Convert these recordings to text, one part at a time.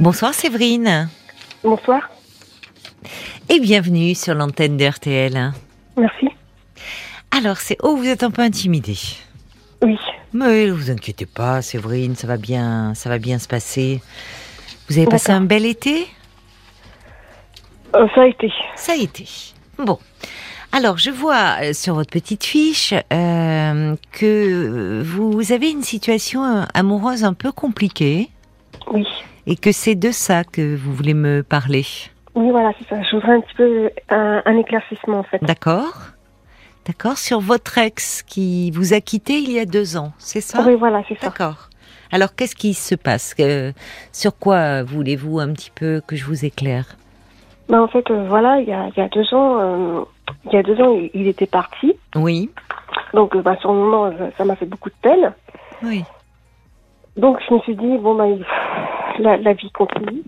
Bonsoir Séverine. Bonsoir. Et bienvenue sur l'antenne de RTL. Merci. Alors, c'est oh, vous êtes un peu intimidée. Oui. Mais vous inquiétez pas, Séverine, ça va bien, ça va bien se passer. Vous avez passé un bel été? Euh, Ça a été. Ça a été. Bon. Alors, je vois euh, sur votre petite fiche euh, que vous avez une situation amoureuse un peu compliquée. Oui. Et que c'est de ça que vous voulez me parler. Oui, voilà, c'est ça. Je voudrais un petit peu un, éclaircissement, en fait. D'accord. D'accord. Sur votre ex qui vous a quitté il y a deux ans, c'est ça? Oui, voilà, c'est ça. D'accord. Alors, qu'est-ce qui se passe? Sur quoi voulez-vous un petit peu que je vous éclaire? Ben, En fait, euh, voilà, il y, a, il y a deux ans, euh, il y a deux ans, il, était parti. Oui. Donc, ben, sur le moment, ça m'a fait beaucoup de peine. Oui. Donc, je me suis dit, bon, ben, la, vie continue.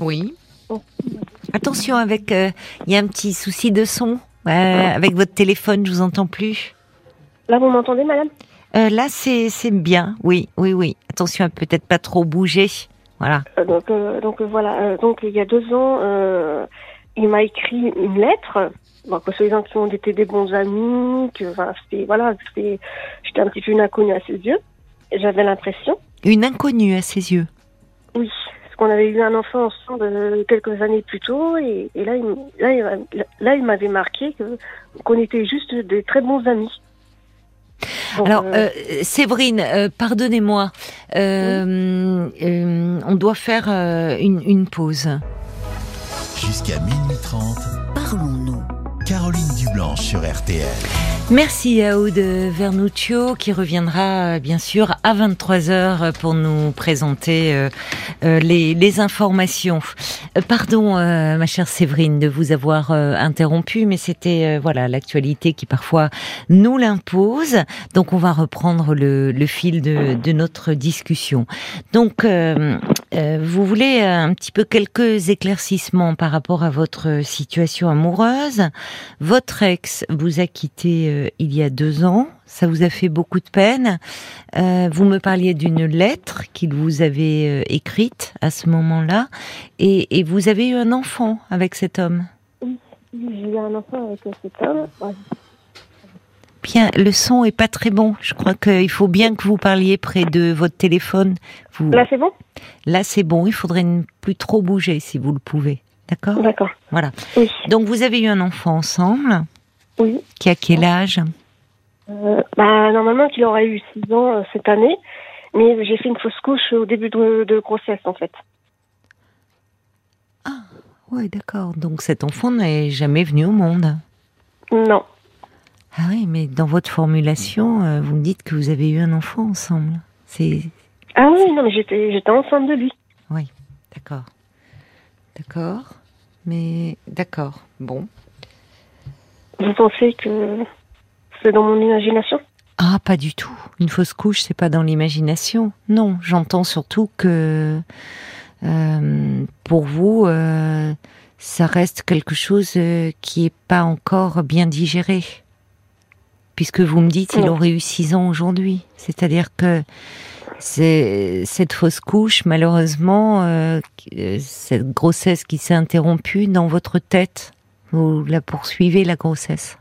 Oui. Attention avec, euh, il y a un petit souci de son avec votre téléphone, je vous entends plus. Là, vous m'entendez, madame? Euh, Là, c'est bien. Oui, oui, oui. Attention à peut-être pas trop bouger. Voilà. Euh, donc, donc voilà. donc il y a deux ans, il m'a écrit une lettre. Bon, que les gens qui ont été des bons amis, que enfin, c'était voilà, j'étais un petit peu une inconnue à ses yeux. J'avais l'impression. Une inconnue à ses yeux. Oui, parce qu'on avait eu un enfant ensemble euh, quelques années plus tôt, et, là, il, là, il m'avait marqué qu'on était juste des très bons amis. Alors, euh, euh, Séverine, pardonnez-moi, on doit faire une, une pause. Jusqu'à minuit 30, parlons-nous. Caroline Dublanche sur RTL. Merci à Aude Vernuccio qui reviendra bien sûr à 23h pour nous présenter euh, euh, les, informations. Euh, pardon ma chère Séverine de vous avoir interrompu mais c'était voilà l'actualité qui parfois nous l'impose. Donc on va reprendre le, fil de, notre discussion. Donc vous voulez un petit peu quelques éclaircissements par rapport à votre situation amoureuse. Votre ex vous a quitté euh, il y a deux ans. Ça vous a fait beaucoup de peine. Euh, vous me parliez d'une lettre qu'il vous avait euh, écrite à ce moment-là. Et, vous avez eu un enfant avec cet homme. Oui, j'ai eu un enfant avec cet homme. Bien, le son est pas très bon. Je crois qu'il faut bien que vous parliez près de votre téléphone. Là, c'est bon? Là, c'est bon. Il faudrait ne plus trop bouger si vous le pouvez. D'accord? D'accord. Voilà. Donc vous avez eu un enfant ensemble Oui. Qui a quel âge? Euh, bah, Normalement, il aurait eu 6 ans euh, cette année, mais j'ai fait une fausse couche au début de, grossesse en fait. Ah, ouais, d'accord. Donc cet enfant n'est jamais venu au monde Non. Ah oui, mais dans votre formulation, euh, vous me dites que vous avez eu un enfant ensemble. C'est. Ah oui, non, mais j'étais, j'étais enceinte de lui. Oui, d'accord. D'accord. Mais d'accord, bon. Vous pensez que c'est dans mon imagination? Ah, pas du tout. Une fausse couche, c'est pas dans l'imagination. Non, j'entends surtout que euh, pour vous, euh, ça reste quelque chose euh, qui est pas encore bien digéré. Puisque vous me dites, il aurait eu six ans aujourd'hui. C'est-à-dire que c'est cette fausse couche, malheureusement, euh, cette grossesse qui s'est interrompue dans votre tête. Vous la poursuivez, la grossesse.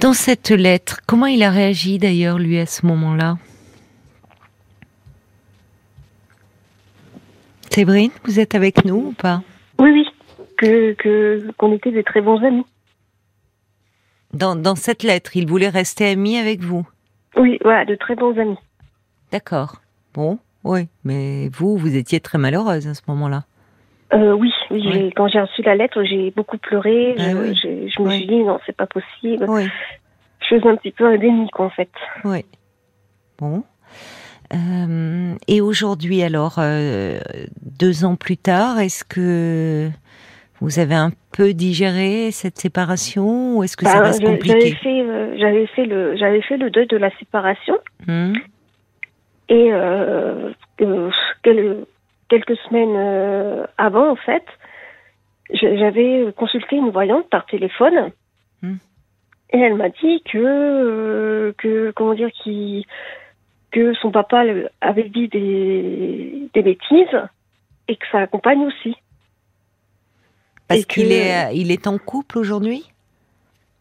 Dans cette lettre, comment il a réagi d'ailleurs, lui, à ce moment-là? Séverine, vous êtes avec nous ou pas? Oui, oui, que qu'on était des très bons amis. Dans, cette lettre, il voulait rester ami avec vous? Oui, voilà, de très bons amis. D'accord. Bon, oui, mais vous, vous étiez très malheureuse à ce moment-là. Euh, oui, oui, quand j'ai reçu la lettre, j'ai beaucoup pleuré. Ah je, me suis dit, non, c'est pas possible. Oui. Je faisais un petit peu un déni, quoi, en fait. Oui. Bon. Euh, et aujourd'hui, alors, euh, deux ans plus tard, est-ce que vous avez un peu digéré cette séparation ou est-ce que ça bah, reste compliqué euh, J'avais fait, le j'avais fait le deuil de la séparation hmm. Et euh, quelques semaines euh, avant en fait, j'avais consulté une voyante par téléphone hmm. et elle m'a dit que que comment dire qui que son papa avait dit des, des bêtises et que sa compagne aussi. Parce qu'il est, il est en couple aujourd'hui?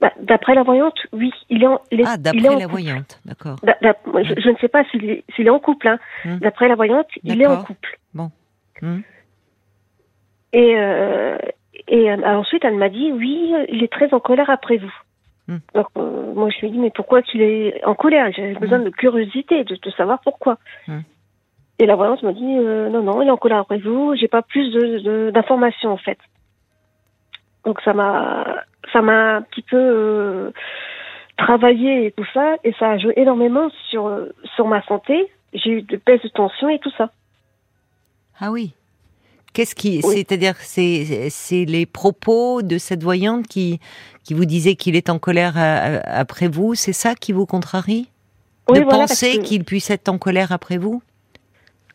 Bah, D'après la voyante, oui. Il est en, ah, d'après la voyante, d'accord. Je, ne sais pas s'il est, est, en couple. Hein. Hum. D'après la voyante, il est en couple. Bon. Hum. Et, euh, et euh, ensuite, elle m'a dit, oui, il est très en colère après vous. Donc, euh, moi, je ai dit, mais pourquoi qu'il est en colère? J'ai besoin de curiosité, de, de savoir pourquoi. Et la voyante m'a dit, non, non, il est en colère après vous, j'ai pas plus d'informations, de, en fait. Donc, ça m'a ça m'a un petit peu euh, travaillé et tout ça, et ça a joué énormément sur, sur ma santé. J'ai eu de baisses de tension et tout ça. Ah oui. Qu'est-ce qui, c'est-à-dire, c'est, c'est les propos de cette voyante qui, qui vous disait qu'il est en colère euh, après vous, c'est ça qui vous contrarie? De penser qu'il puisse être en colère après vous?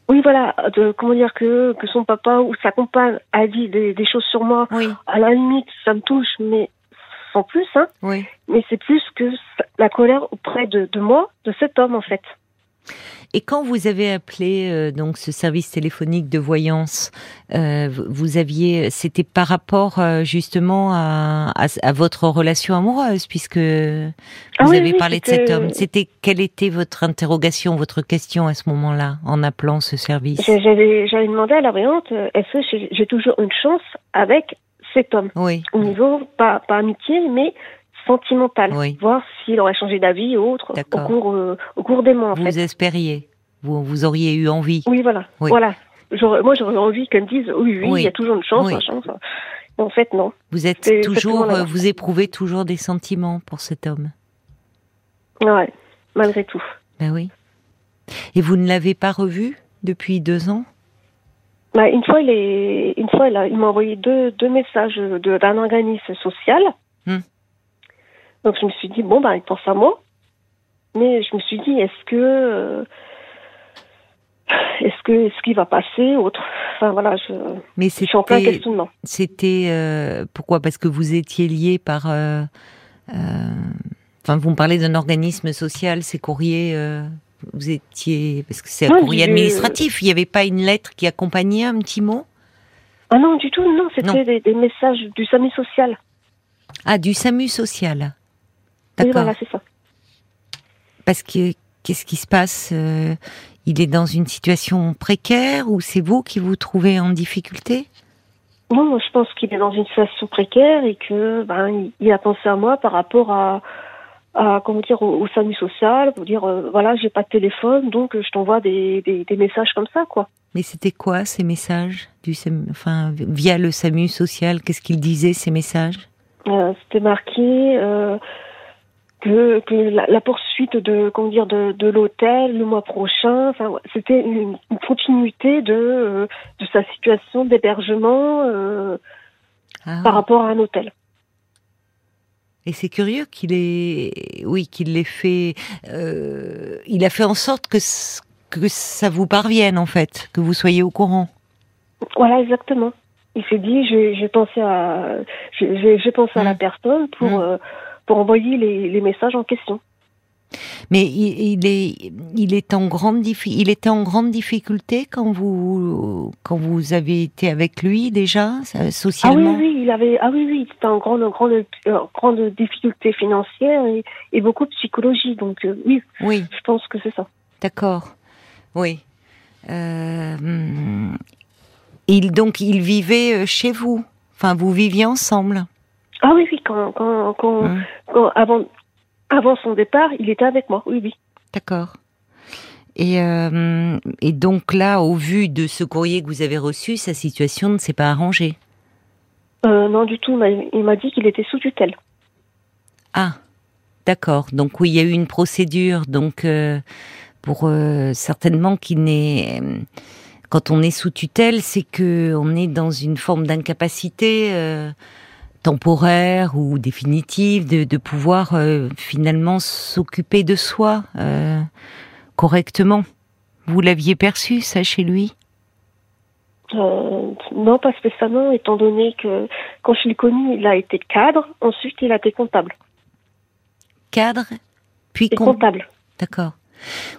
Oui, voilà, de, comment dire que, que son papa ou sa compagne a dit des, des choses sur moi. Oui. À la limite, ça me touche, mais sans plus, hein. Oui. Mais c'est plus que la colère auprès de, de moi, de cet homme, en fait. Et quand vous avez appelé euh, donc ce service téléphonique de voyance, euh, vous aviez, c'était par rapport euh, justement à, à, votre relation amoureuse, puisque ah vous avez parlé de cet homme. C'était quelle était votre interrogation, votre question à ce moment-là, en appelant ce service? J'avais demandé à la voyante, est-ce que j'ai toujours une chance avec cet homme? Oui. Au niveau pas pas amitié, mais sentimentale, voir s'il aurait changé d'avis ou autre au cours, euh, au cours des mois. En vous espériez vous, vous auriez eu envie Oui, voilà. voilà. Moi, j'aurais envie qu'elle me dise oui, oui, il y a toujours une chance, chance. en fait, non. Vous êtes toujours, euh, vous éprouvez toujours des sentiments pour cet homme. Ouais, malgré tout. Ben oui. Et vous ne l'avez pas revu depuis deux ans? Bah, une fois, il est, une fois, il m'a envoyé deux, deux messages d'un organisme social. Hmm. Donc je me suis dit, bon, ben, il pense à moi. Mais je me suis dit, est-ce que. Euh, est-ce que ce qui va passer autre? Enfin voilà je, mais je suis en plein questionnement. c'était euh, pourquoi? Parce que vous étiez lié par euh, enfin vous me parlez d'un organisme social ces courriers vous étiez parce que c'est un courrier administratif il n'y avait pas une lettre qui accompagnait un petit mot? Ah non du tout non. c'était des, des, messages du SAMU social. Ah du SAMU social oui, voilà, c'est ça. Parce que qu'est-ce qui se passe euh, Il est dans une situation précaire ou c'est vous qui vous trouvez en difficulté? Non, je pense qu'il est dans une situation précaire et que ben, il a pensé à moi par rapport à, à comment dire au, SAMU social pour dire euh, voilà j'ai pas de téléphone donc je t'envoie des, des, messages comme ça quoi. Mais c'était quoi ces messages du enfin via le SAMU social qu'est-ce qu'il disait ces messages? Euh, C'était marqué que, que la, poursuite de comment dire de, de l'hôtel le mois prochain. Enfin c'était une, continuité de euh, de sa situation d'hébergement euh, ah. par rapport à un hôtel. Et c'est curieux qu'il ait oui qu'il l'ait fait euh, il a fait en sorte que que ça vous parvienne en fait que vous soyez au courant. Voilà exactement. Il s'est dit j'ai pensé à j'ai pensé à la mmh. personne pour mmh pour envoyer les, messages en question. Mais il, est, il est en grande il était en grande difficulté quand vous quand vous avez été avec lui déjà socialement. Ah oui oui il avait ah oui oui c'était en grande grande euh, grande difficulté financière et, et, beaucoup de psychologie donc euh, oui oui je pense que c'est ça. D'accord oui. Euh, il donc il vivait chez vous enfin vous viviez ensemble. Ah oui, oui, quand, quand, quand, avant, avant son départ, il était avec moi, oui, oui. D'accord. Et, euh, et donc là, au vu de ce courrier que vous avez reçu, sa situation ne s'est pas arrangée? Euh, Non, du tout. Il m'a dit qu'il était sous tutelle. Ah, d'accord. Donc oui, il y a eu une procédure. Donc euh, pour certainement qu'il n'est quand on est sous tutelle, c'est que on est dans une forme d'incapacité temporaire ou définitive, de, pouvoir euh, finalement s'occuper de soi euh, correctement. Vous l'aviez perçu ça chez lui? Euh, Non, pas spécialement, étant donné que quand je l'ai connu, il a été cadre, ensuite il a été comptable. Cadre, puis comptable. D'accord.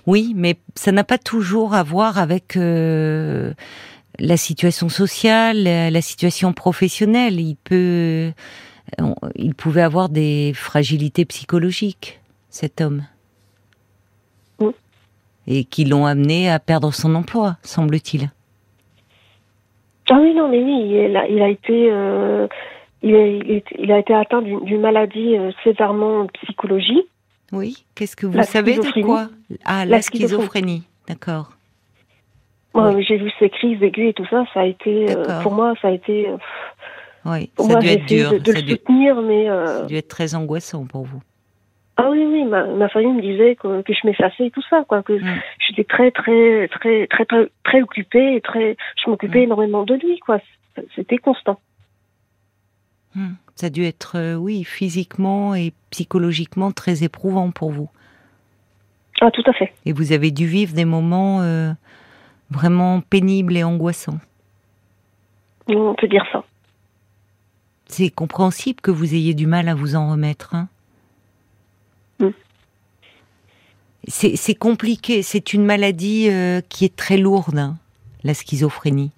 Oui, mais ça n'a pas toujours à voir avec euh, la situation sociale, la, situation professionnelle. Il peut, il pouvait avoir des fragilités psychologiques, cet homme, et qui l'ont amené à perdre son emploi, semble-t-il. Ah oui, non, mais oui, il a, il a été, euh, il, a, été atteint d'une maladie euh, sévèrement psychologique. Oui, qu'est-ce que vous savez de quoi? Ah, la, schizophrénie, d'accord. Moi, j'ai vu ces crises aiguës et tout ça, ça a été, euh, pour moi, ça a été. oui, ça a dû être dur. De, le soutenir, mais. Ça a dû être très angoissant pour vous. Ah oui, oui, ma, famille me disait que, je m'effaçais et tout ça, quoi, que mm. j'étais très, très, très, très, très, très occupée et très, je m'occupais mm. énormément de lui, quoi. C'était constant. Mm. Ça a dû être, euh, oui, physiquement et psychologiquement très éprouvant pour vous. Ah, tout à fait. Et vous avez dû vivre des moments euh, vraiment pénibles et angoissants. On peut dire ça. C'est compréhensible que vous ayez du mal à vous en remettre. Hein c'est compliqué. C'est une maladie euh, qui est très lourde, hein, la schizophrénie.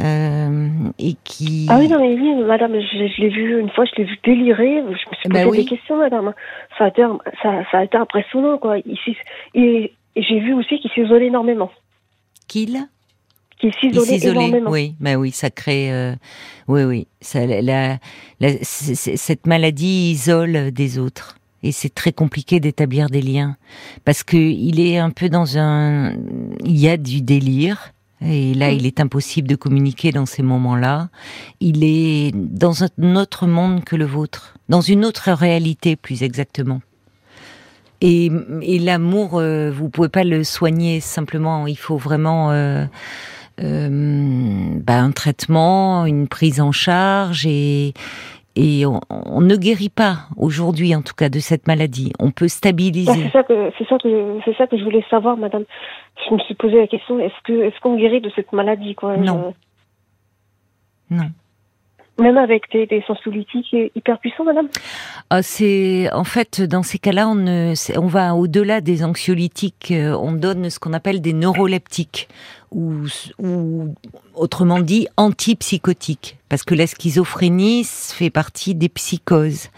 Euh, et qui. Ah oui, non, mais oui, madame, je, l'ai vu une fois, je l'ai vu délirer. Je me suis bah posé des questions, madame. Ça a été, ça, ça a été impressionnant, quoi. et, j'ai vu aussi qu'il s'isolait énormément. Qu'il Qu'il s'isolait. Oui, bah oui, ça crée. Euh, oui, oui. Ça, la, cette maladie isole des autres et c'est très compliqué d'établir des liens parce que il est un peu dans un il y a du délire et là il est impossible de communiquer dans ces moments-là il est dans un autre monde que le vôtre dans une autre réalité plus exactement et, et l'amour euh, vous pouvez pas le soigner simplement il faut vraiment euh, euh, bah, un traitement, une prise en charge et, et on, ne guérit pas aujourd'hui, en tout cas, de cette maladie. On peut stabiliser. c'est ça que c'est ça que c'est ça que je voulais savoir, Madame. Je me suis posé la question est-ce que est-ce qu'on guérit de cette maladie, quoi? Non. Non. Même avec des, des sensibilités hyper puissants, madame ah, C'est en fait dans ces cas-là, on, on va au-delà des anxiolytiques. Euh, on donne ce qu'on appelle des neuroleptiques ou, ou autrement dit antipsychotiques, parce que la schizophrénie fait partie des psychoses.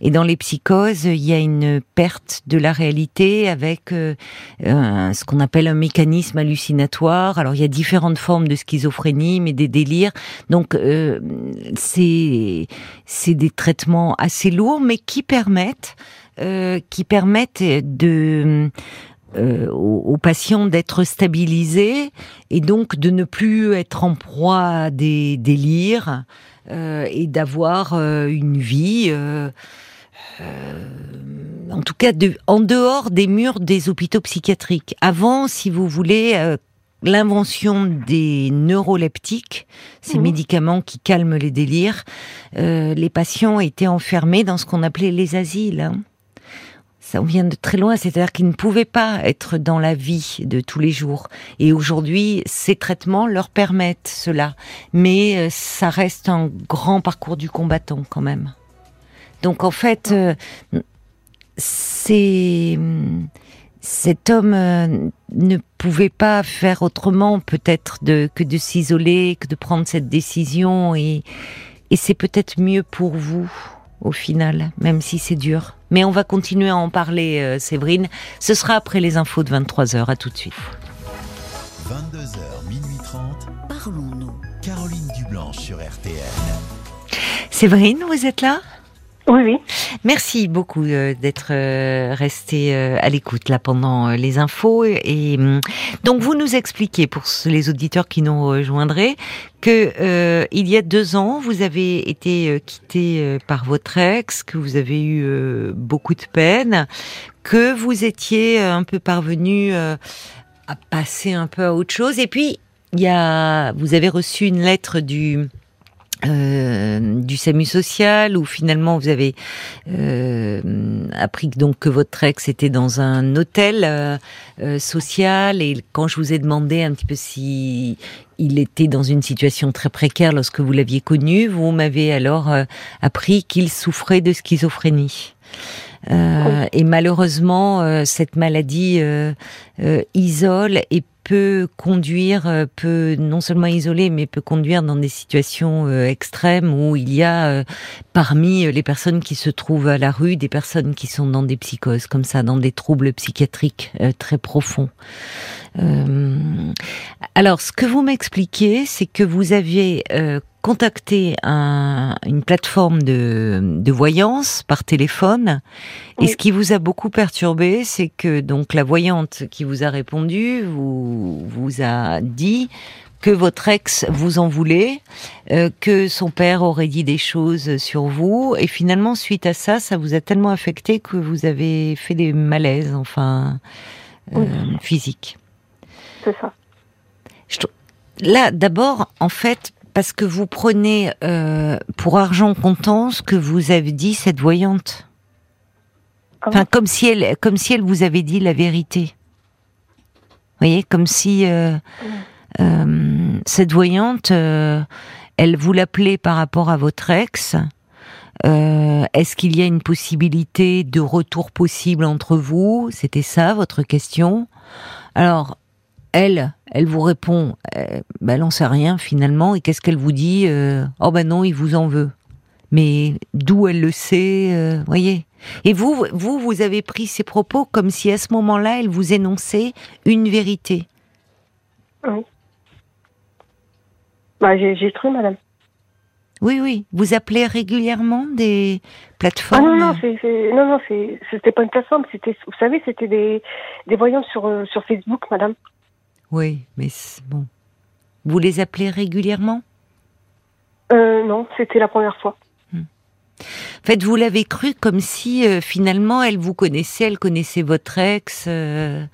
Et dans les psychoses, il y a une perte de la réalité avec euh, ce qu'on appelle un mécanisme hallucinatoire. Alors il y a différentes formes de schizophrénie, mais des délires. Donc euh, c'est des traitements assez lourds, mais qui permettent euh, qui permettent de euh, aux, patients d'être stabilisés et donc de ne plus être en proie à des délires euh, et d'avoir euh, une vie, euh, en tout cas de, en dehors des murs des hôpitaux psychiatriques. Avant, si vous voulez, l'invention des neuroleptiques, ces mmh. médicaments qui calment les délires, les patients étaient enfermés dans ce qu'on appelait les asiles. Hein ça vient de très loin, c'est-à-dire qu'ils ne pouvaient pas être dans la vie de tous les jours. Et aujourd'hui, ces traitements leur permettent cela. Mais euh, ça reste un grand parcours du combattant quand même. Donc en fait, euh, c'est cet homme euh, ne pouvait pas faire autrement peut-être que de s'isoler, que de prendre cette décision et, et c'est peut-être mieux pour vous au final, même si c'est dur. Mais on va continuer à en parler, euh, Séverine. Ce sera après les infos de 23h. À tout de suite. 22h, minuit 30. Parlons-nous. Caroline Dublanche sur RTN. Séverine, vous êtes là? Oui, oui. Merci beaucoup euh, d'être euh, resté euh, à l'écoute là pendant les infos et, hum, donc vous nous expliquez pour les auditeurs qui nous rejoindraient que il y a deux ans vous avez été quitté par votre ex, que vous avez eu beaucoup de peine, que vous étiez un peu parvenu à passer un peu à autre chose et puis il y a vous avez reçu une lettre du euh, du SAMU social où finalement vous avez euh, appris donc que votre ex était dans un hôtel euh, euh, social et quand je vous ai demandé un petit peu si il était dans une situation très précaire lorsque vous l'aviez connu, vous m'avez alors appris qu'il souffrait de schizophrénie. Et malheureusement, cette maladie isole et peut conduire, euh, peut non seulement isoler, mais peut conduire dans des situations euh, extrêmes où il y a euh, parmi les personnes qui se trouvent à la rue des personnes qui sont dans des psychoses comme ça, dans des troubles psychiatriques très profonds. alors, ce que vous m'expliquez, c'est que vous aviez contacté un, une plateforme de, de, voyance par téléphone. Et ce qui vous a beaucoup perturbé, c'est que donc la voyante qui vous a répondu vous, vous a dit que votre ex vous en voulait, euh, que son père aurait dit des choses sur vous, et finalement suite à ça, ça vous a tellement affecté que vous avez fait des malaises, enfin euh, physiques. C'est ça. Là, d'abord, en fait, parce que vous prenez euh, pour argent comptant ce que vous avez dit cette voyante. Enfin, comme si elle, comme si elle vous avait dit la vérité. Vous voyez, comme si euh, euh, cette voyante, elle vous l'appelait par rapport à votre ex. Est-ce qu'il y a une possibilité de retour possible entre vous? C'était ça votre question. Alors, elle, elle vous répond, euh, ben, elle n'en sait rien finalement, et qu'est-ce qu'elle vous dit euh, Oh ben non, il vous en veut. Mais d'où elle le sait, euh, voyez Et vous, vous, vous avez pris ses propos comme si à ce moment-là, elle vous énonçait une vérité. Oui. Bah, j'ai cru, madame. Oui, oui. Vous appelez régulièrement des plateformes? Ah non, non, c'est, non, non, c'était pas une plateforme. C'était, vous savez, c'était des, des voyants sur, sur Facebook, madame. Oui, mais bon. Vous les appelez régulièrement? Euh, Non, c'était la première fois. Hmm. En fait, vous l'avez cru comme si euh, finalement elle vous connaissait, elle connaissait votre ex. Euh,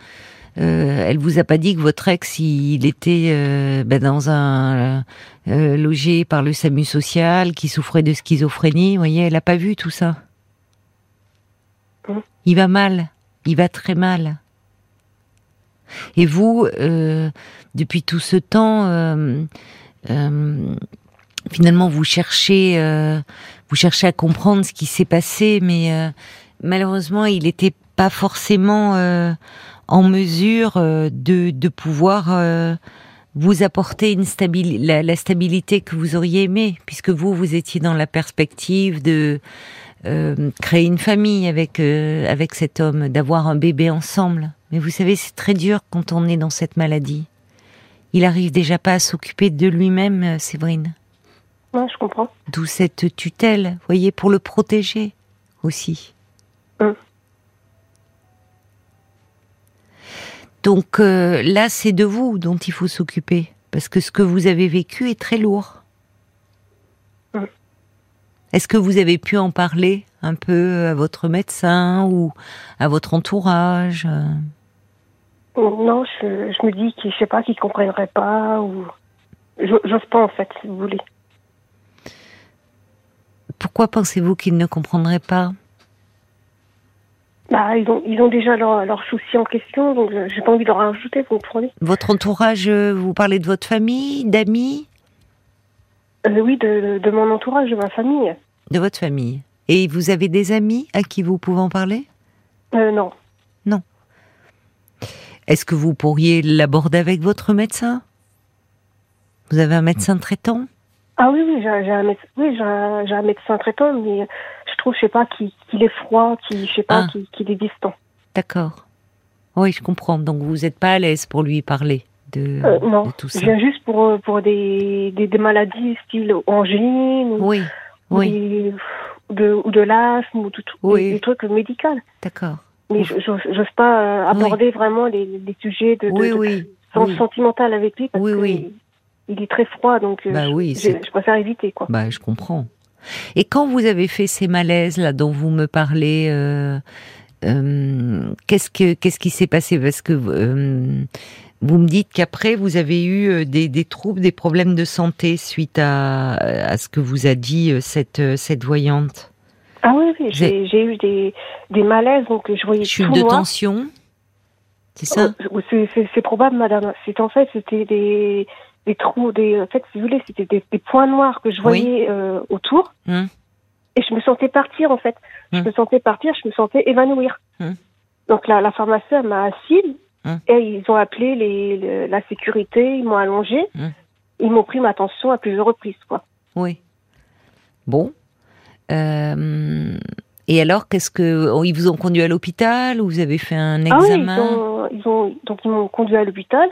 euh, elle vous a pas dit que votre ex il, était euh, ben, dans un logé par le SAMU social, qui souffrait de schizophrénie. Vous voyez, elle a pas vu tout ça. Hmm. Il va mal, il va très mal. Et vous, euh, depuis tout ce temps, euh, euh, finalement, vous cherchez, vous cherchez à comprendre ce qui s'est passé, mais malheureusement, il n'était pas forcément en mesure de, pouvoir vous apporter la, la, stabilité que vous auriez aimé, puisque vous, vous étiez dans la perspective de créer une famille avec avec cet homme, d'avoir un bébé ensemble. Mais vous savez, c'est très dur quand on est dans cette maladie. Il arrive déjà pas à s'occuper de lui-même, euh, Séverine. Oui, je comprends. D'où cette tutelle, voyez, pour le protéger aussi. Hum. Donc euh, là, c'est de vous dont il faut s'occuper, parce que ce que vous avez vécu est très lourd. Est-ce que vous avez pu en parler un peu à votre médecin ou à votre entourage non, je, me dis qu'il, je sais pas, qu'il comprendrait pas ou j'ose pas en fait, si vous voulez. Pourquoi pensez-vous qu'ils ne comprendraient pas? Bah, ils ont, ils ont déjà leurs leur soucis en question, donc j'ai pas envie de leur rajouter, vous comprenez. Votre entourage, euh, vous parlez de votre famille, d'amis? Euh, Oui, de, de, mon entourage, de ma famille. De votre famille. Et vous avez des amis à qui vous pouvez en parler? Euh, Non. Non. Est-ce que vous pourriez l'aborder avec votre médecin? Vous avez un médecin traitant? Ah oui, oui, j'ai un, médecin traitant, mais je trouve, je sais pas, qu'il est froid, qu'il, je sais pas, ah. qu'il est distant. D'accord. Oui, je comprends. Donc vous n'êtes pas à l'aise pour lui parler de, euh, non, tout ça. Je viens juste pour, euh, pour des, des, maladies style angine. Oui, oui. ou de, ou de l'asthme, ou tout, oui. des trucs médicaux. D'accord. Mais j'ose pas euh, aborder vraiment les, les, sujets de, oui, oui, sentimental avec lui parce oui, il est très froid, donc bah oui, je, je, préfère éviter quoi. Bah, je comprends. Et quand vous avez fait ces malaises là dont vous me parlez, euh, euh, qu'est-ce que qu'est-ce qui s'est passé? Parce que euh, vous me dites qu'après vous avez eu des, des, troubles, des problèmes de santé suite à, à ce que vous a dit cette cette voyante. Ah oui, oui j'ai eu des, des malaises, donc je voyais Chute de tension C'est ça? Oh, C'est probable, madame. C'est en fait, c'était des, des trous, des, en fait, si vous voulez, c'était des, des, points noirs que je voyais euh, autour. Hum. et je me sentais partir en fait. Je me sentais partir, je me sentais évanouir. Donc la, la pharmacienne m'a assise et ils ont appelé les, la sécurité, ils m'ont allongé, ils m'ont pris ma tension à plusieurs reprises quoi. Oui. Bon. Euh, et alors, qu'est-ce que oh, ils vous ont conduit à l'hôpital ou vous avez fait un examen ah oui, ils ont, donc ils m'ont conduit à l'hôpital.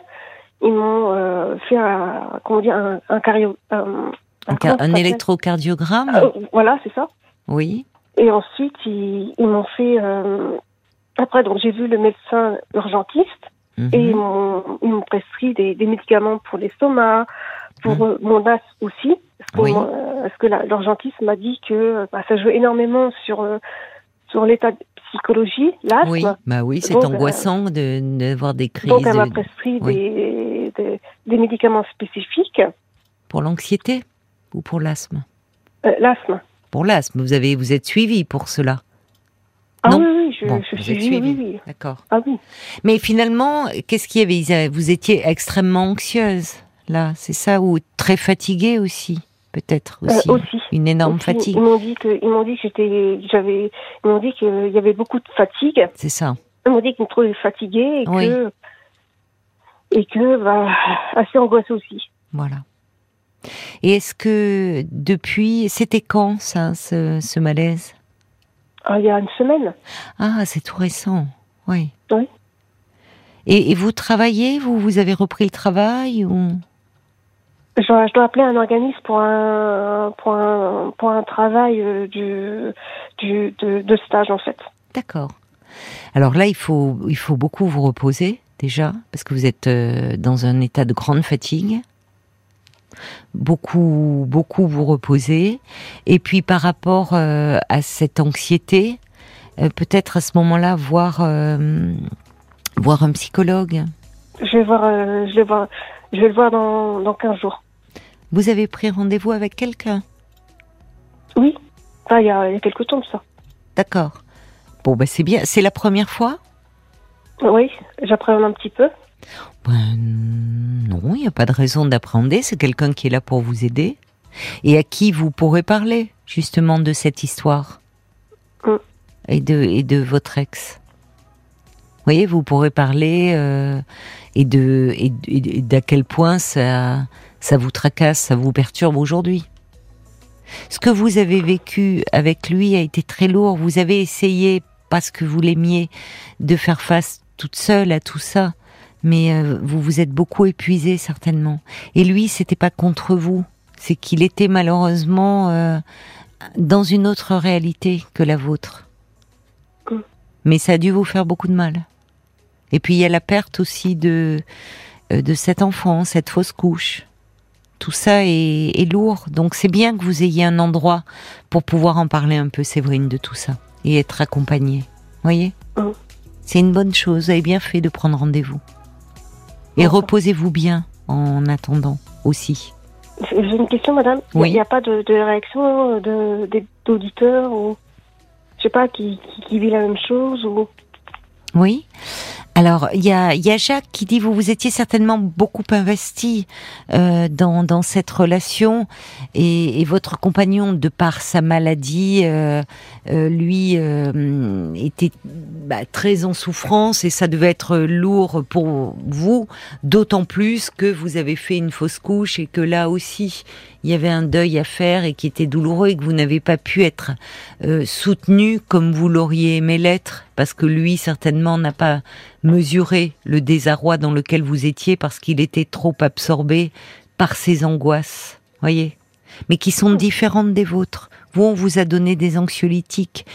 Ils m'ont euh, fait un comment dire un, un cario, un, un, électrocardiogramme? Euh, voilà, c'est ça. Oui. Et ensuite, ils, ils m'ont fait. Euh, après, donc j'ai vu le médecin urgentiste mhm. et ils m'ont prescrit des, des, médicaments pour l'estomac, pour mhm. mon as aussi. Parce que, euh, que l'urgentiste m'a dit que bah, ça joue énormément sur, euh, sur l'état de psychologie, l'asthme. Oui, bah oui c'est euh, angoissant de d'avoir des crises. Donc elle m'a prescrit des, des, médicaments spécifiques. Pour l'anxiété ou pour l'asthme? L'asthme. Pour l'asthme, vous avez vous êtes suivi pour cela ah oui, oui, je, suis suivi. Oui, oui. D'accord. Ah oui. Mais finalement, qu'est-ce qu'il y avait? Vous étiez extrêmement anxieuse, là, c'est ça, ou très fatiguée aussi peut-être euh, aussi, une énorme fatigue. Ils m'ont dit que ils m'ont dit que j'étais j'avais ils m'ont dit qu'il y avait beaucoup de fatigue. C'est ça. Ils m'ont dit qu'ils me trouvaient fatiguée et que et que bah, assez angoissée aussi. Voilà. Et est-ce que depuis c'était quand ça ce, ce malaise? Il y a une semaine. Ah c'est tout récent. Oui. Oui. Et, et, vous travaillez vous vous avez repris le travail ou? Je, dois appeler un organisme pour un, pour un, pour un travail euh, du, du, de, de stage, en fait. D'accord. Alors là, il faut, il faut beaucoup vous reposer, déjà, parce que vous êtes euh, dans un état de grande fatigue. Beaucoup, beaucoup vous reposer. Et puis, par rapport euh, à cette anxiété, peut-être à ce moment-là, voir, voir un psychologue. Je vais voir, je vais voir, je vais le voir dans, dans 15 jours. Vous avez pris rendez-vous avec quelqu'un? Oui, il y, a, quelques temps de ça. D'accord. Bon, ben c'est bien. C'est la première fois? Oui, j'appréhende un petit peu. Ben, non, il n'y a pas de raison d'appréhender. C'est quelqu'un qui est là pour vous aider et à qui vous pourrez parler justement de cette histoire mm. et, de, et de votre ex? Vous voyez, vous pourrez parler euh, et de et d'à quel point ça ça vous tracasse, ça vous perturbe aujourd'hui. Ce que vous avez vécu avec lui a été très lourd. Vous avez essayé, parce que vous l'aimiez, de faire face toute seule à tout ça, mais euh, vous vous êtes beaucoup épuisé certainement. Et lui, c'était pas contre vous, c'est qu'il était malheureusement euh, dans une autre réalité que la vôtre. Mais ça a dû vous faire beaucoup de mal. Et puis il y a la perte aussi de euh, de cet enfant, cette fausse couche tout ça est, lourd. Donc c'est bien que vous ayez un endroit pour pouvoir en parler un peu, Séverine, de tout ça et être accompagnée. Voyez? Mm. C'est une bonne chose. Vous avez bien fait de prendre rendez-vous. Et reposez-vous bien en attendant aussi. J'ai une question, madame. Il n'y a pas de, réaction d'auditeurs ou je sais pas qui, qui, vit la même chose ou. Oui. Alors, il y a, y a, Jacques qui dit vous vous étiez certainement beaucoup investi euh, dans, dans, cette relation et, et, votre compagnon, de par sa maladie, euh, euh, lui euh, était bah, très en souffrance et ça devait être lourd pour vous, d'autant plus que vous avez fait une fausse couche et que là aussi il y avait un deuil à faire et qui était douloureux et que vous n'avez pas pu être euh, soutenu comme vous l'auriez aimé l'être parce que lui certainement n'a pas mesuré le désarroi dans lequel vous étiez parce qu'il était trop absorbé par ses angoisses, voyez, mais qui sont différentes des vôtres. Vous, on vous a donné des anxiolytiques.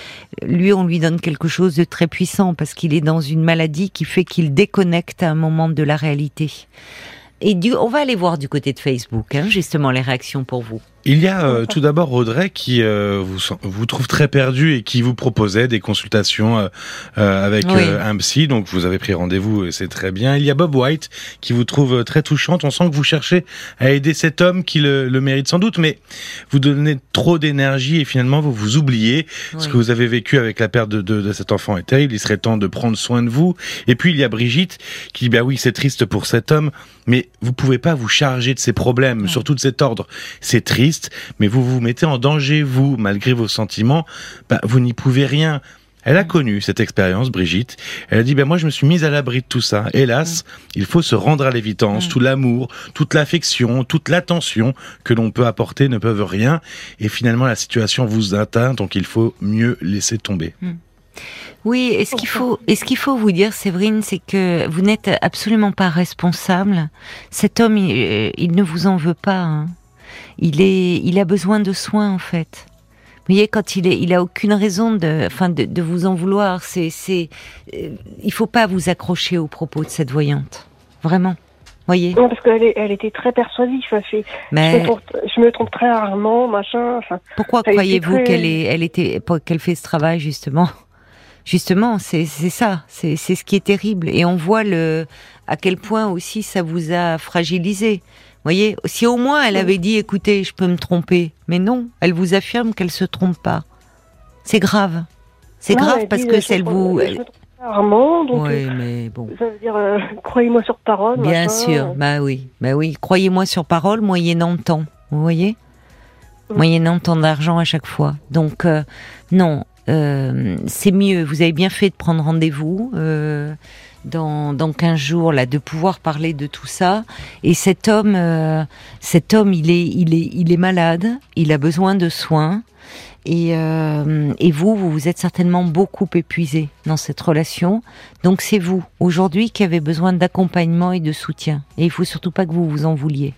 Lui, on lui donne quelque chose de très puissant parce qu'il est dans une maladie qui fait qu'il déconnecte à un moment de la réalité. Et du, on va aller voir du côté de Facebook, hein, justement, les réactions pour vous. Il y a euh, tout d'abord Audrey qui euh, vous, vous trouve très perdu et qui vous proposait des consultations euh, avec un psy. Donc vous avez pris rendez-vous et c'est très bien. Il y a Bob White qui vous trouve très touchante. On sent que vous cherchez à aider cet homme qui le, le mérite sans doute, mais vous donnez trop d'énergie et finalement vous vous oubliez. Ce que vous avez vécu avec la perte de, de, de, cet enfant est terrible. Il serait temps de prendre soin de vous. Et puis il y a Brigitte qui dit bah oui c'est triste pour cet homme, mais vous pouvez pas vous charger de ses problèmes, surtout de cet ordre. C'est triste triste, mais vous vous mettez en danger, vous, malgré vos sentiments, bah, vous n'y pouvez rien. Elle a connu cette expérience, Brigitte. Elle a dit, ben moi je me suis mise à l'abri de tout ça. Hélas, il faut se rendre à l'évidence. Tout l'amour, toute l'affection, toute l'attention que l'on peut apporter ne peuvent rien. Et finalement, la situation vous atteint, donc il faut mieux laisser tomber. Mm. Oui, et ce qu'il faut, et ce qu'il faut vous dire, Séverine, c'est que vous n'êtes absolument pas responsable. Cet homme, il, ne vous en veut pas. Hein. Il est, il a besoin de soins en fait. Vous voyez, quand il est, il a aucune raison de, enfin, de, vous en vouloir. C'est, c'est, euh, il faut pas vous accrocher aux propos de cette voyante, vraiment. Voyez? Non, parce qu'elle elle était très persuasive. Mais je me, trompe, très rarement, machin. Enfin, Pourquoi croyez-vous qu'elle est, elle était, qu'elle fait ce travail justement? Justement, c'est ça, c'est ce qui est terrible. Et on voit le à quel point aussi ça vous a fragilisé voyez, si au moins elle avait dit, écoutez, je peux me tromper, mais non, elle vous affirme qu'elle se trompe pas. C'est grave. C'est grave parce que celle vous. Rarement, donc oui, euh, mais bon. ça veut dire euh, croyez-moi sur parole. Bien sûr, bah oui, bah oui, croyez-moi sur parole, moyennant temps, vous voyez, moyennant temps d'argent à chaque fois. Donc euh, non, c'est mieux. Vous avez bien fait de prendre rendez-vous dans, dans 15 jours là de pouvoir parler de tout ça. Et cet homme euh, cet homme il est il est il est malade il a besoin de soins. Et, euh, et vous vous vous êtes certainement beaucoup épuisé dans cette relation. Donc c'est vous aujourd'hui qui avez besoin d'accompagnement et de soutien. Et il faut surtout pas que vous vous en vouliez.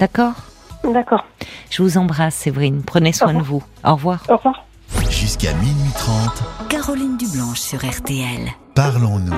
D'accord? D'accord. Je vous embrasse Séverine. Prenez soin de vous. Au revoir. Au revoir. Jusqu'à minuit 30 Caroline Dublanche sur RTL parlons-nous